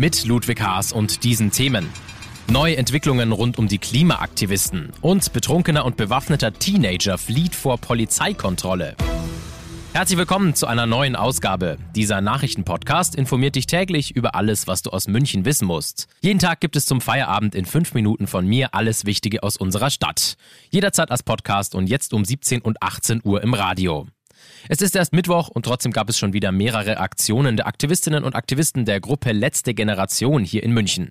Mit Ludwig Haas und diesen Themen. Neue Entwicklungen rund um die Klimaaktivisten und betrunkener und bewaffneter Teenager flieht vor Polizeikontrolle. Herzlich willkommen zu einer neuen Ausgabe. Dieser Nachrichtenpodcast informiert dich täglich über alles, was du aus München wissen musst. Jeden Tag gibt es zum Feierabend in fünf Minuten von mir alles Wichtige aus unserer Stadt. Jederzeit als Podcast und jetzt um 17 und 18 Uhr im Radio. Es ist erst Mittwoch und trotzdem gab es schon wieder mehrere Aktionen der Aktivistinnen und Aktivisten der Gruppe Letzte Generation hier in München.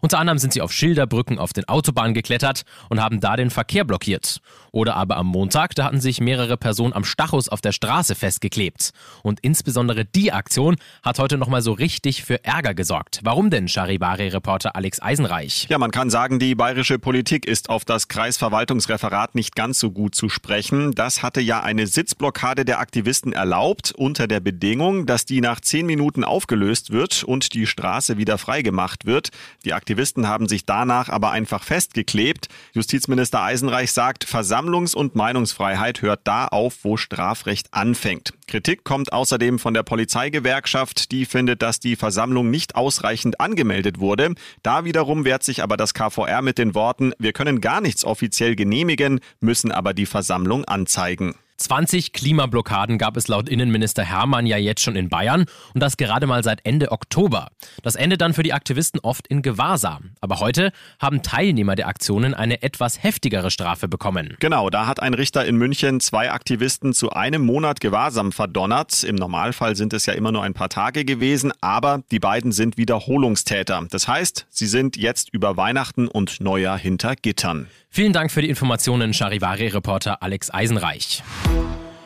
Unter anderem sind sie auf Schilderbrücken auf den Autobahnen geklettert und haben da den Verkehr blockiert. Oder aber am Montag, da hatten sich mehrere Personen am Stachus auf der Straße festgeklebt. Und insbesondere die Aktion hat heute nochmal so richtig für Ärger gesorgt. Warum denn, Charivari-Reporter Alex Eisenreich? Ja, man kann sagen, die bayerische Politik ist auf das Kreisverwaltungsreferat nicht ganz so gut zu sprechen. Das hatte ja eine Sitzblockade der Aktivisten erlaubt, unter der Bedingung, dass die nach zehn Minuten aufgelöst wird und die Straße wieder freigemacht wird. Die haben sich danach aber einfach festgeklebt. Justizminister Eisenreich sagt, Versammlungs- und Meinungsfreiheit hört da auf, wo Strafrecht anfängt. Kritik kommt außerdem von der Polizeigewerkschaft, die findet, dass die Versammlung nicht ausreichend angemeldet wurde. Da wiederum wehrt sich aber das KVR mit den Worten, wir können gar nichts offiziell genehmigen, müssen aber die Versammlung anzeigen. 20 Klimablockaden gab es laut Innenminister Hermann ja jetzt schon in Bayern und das gerade mal seit Ende Oktober. Das endet dann für die Aktivisten oft in Gewahrsam. Aber heute haben Teilnehmer der Aktionen eine etwas heftigere Strafe bekommen. Genau, da hat ein Richter in München zwei Aktivisten zu einem Monat Gewahrsam verdonnert. Im Normalfall sind es ja immer nur ein paar Tage gewesen, aber die beiden sind Wiederholungstäter. Das heißt, sie sind jetzt über Weihnachten und Neujahr hinter Gittern. Vielen Dank für die Informationen, Charivari-Reporter Alex Eisenreich.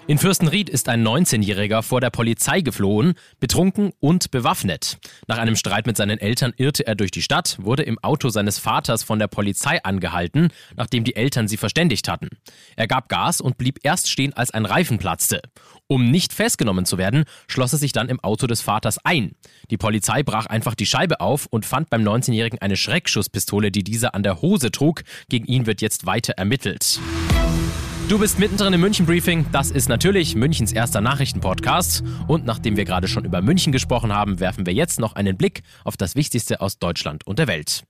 In Fürstenried ist ein 19-Jähriger vor der Polizei geflohen, betrunken und bewaffnet. Nach einem Streit mit seinen Eltern irrte er durch die Stadt, wurde im Auto seines Vaters von der Polizei angehalten, nachdem die Eltern sie verständigt hatten. Er gab Gas und blieb erst stehen, als ein Reifen platzte. Um nicht festgenommen zu werden, schloss er sich dann im Auto des Vaters ein. Die Polizei brach einfach die Scheibe auf und fand beim 19-Jährigen eine Schreckschusspistole, die dieser an der Hose trug. Gegen ihn wird jetzt weiter ermittelt. Du bist mittendrin im München Briefing. Das ist natürlich Münchens erster Nachrichtenpodcast. Und nachdem wir gerade schon über München gesprochen haben, werfen wir jetzt noch einen Blick auf das Wichtigste aus Deutschland und der Welt.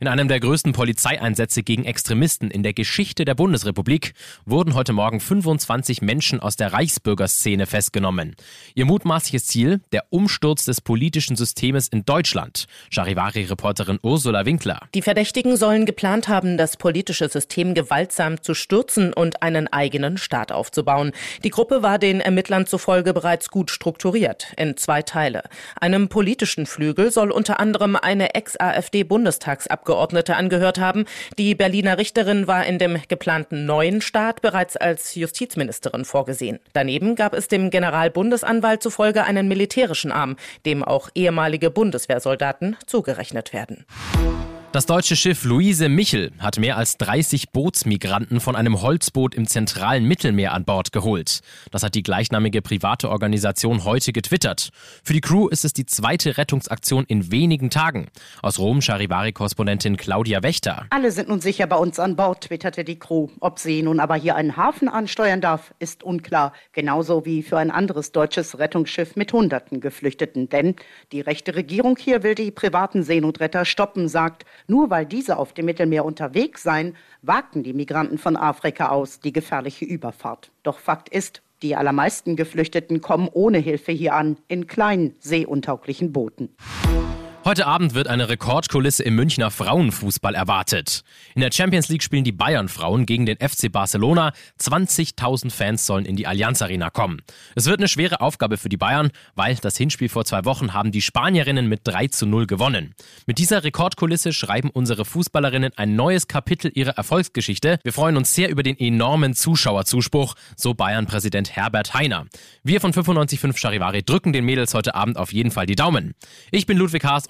In einem der größten Polizeieinsätze gegen Extremisten in der Geschichte der Bundesrepublik wurden heute Morgen 25 Menschen aus der Reichsbürgerszene festgenommen. Ihr mutmaßliches Ziel, der Umsturz des politischen Systems in Deutschland. Charivari-Reporterin Ursula Winkler. Die Verdächtigen sollen geplant haben, das politische System gewaltsam zu stürzen und einen eigenen Staat aufzubauen. Die Gruppe war den Ermittlern zufolge bereits gut strukturiert in zwei Teile. Einem politischen Flügel soll unter anderem eine Ex-AfD-Bundestagsabgeordnete Abgeordnete angehört haben. Die Berliner Richterin war in dem geplanten neuen Staat bereits als Justizministerin vorgesehen. Daneben gab es dem Generalbundesanwalt zufolge einen militärischen Arm, dem auch ehemalige Bundeswehrsoldaten zugerechnet werden. Das deutsche Schiff Luise Michel hat mehr als 30 Bootsmigranten von einem Holzboot im zentralen Mittelmeer an Bord geholt. Das hat die gleichnamige private Organisation heute getwittert. Für die Crew ist es die zweite Rettungsaktion in wenigen Tagen. Aus Rom Charivari-Korrespondentin Claudia Wächter. Alle sind nun sicher bei uns an Bord, twitterte die Crew. Ob sie nun aber hier einen Hafen ansteuern darf, ist unklar. Genauso wie für ein anderes deutsches Rettungsschiff mit Hunderten Geflüchteten. Denn die rechte Regierung hier will die privaten Seenotretter stoppen, sagt, nur weil diese auf dem Mittelmeer unterwegs seien, wagten die Migranten von Afrika aus die gefährliche Überfahrt. Doch Fakt ist, die allermeisten Geflüchteten kommen ohne Hilfe hier an, in kleinen, seeuntauglichen Booten. Heute Abend wird eine Rekordkulisse im Münchner Frauenfußball erwartet. In der Champions League spielen die Bayern-Frauen gegen den FC Barcelona. 20.000 Fans sollen in die Allianz Arena kommen. Es wird eine schwere Aufgabe für die Bayern, weil das Hinspiel vor zwei Wochen haben die Spanierinnen mit 3 zu 0 gewonnen. Mit dieser Rekordkulisse schreiben unsere Fußballerinnen ein neues Kapitel ihrer Erfolgsgeschichte. Wir freuen uns sehr über den enormen Zuschauerzuspruch, so Bayern-Präsident Herbert Heiner. Wir von 95.5 Charivari drücken den Mädels heute Abend auf jeden Fall die Daumen. Ich bin Ludwig Haas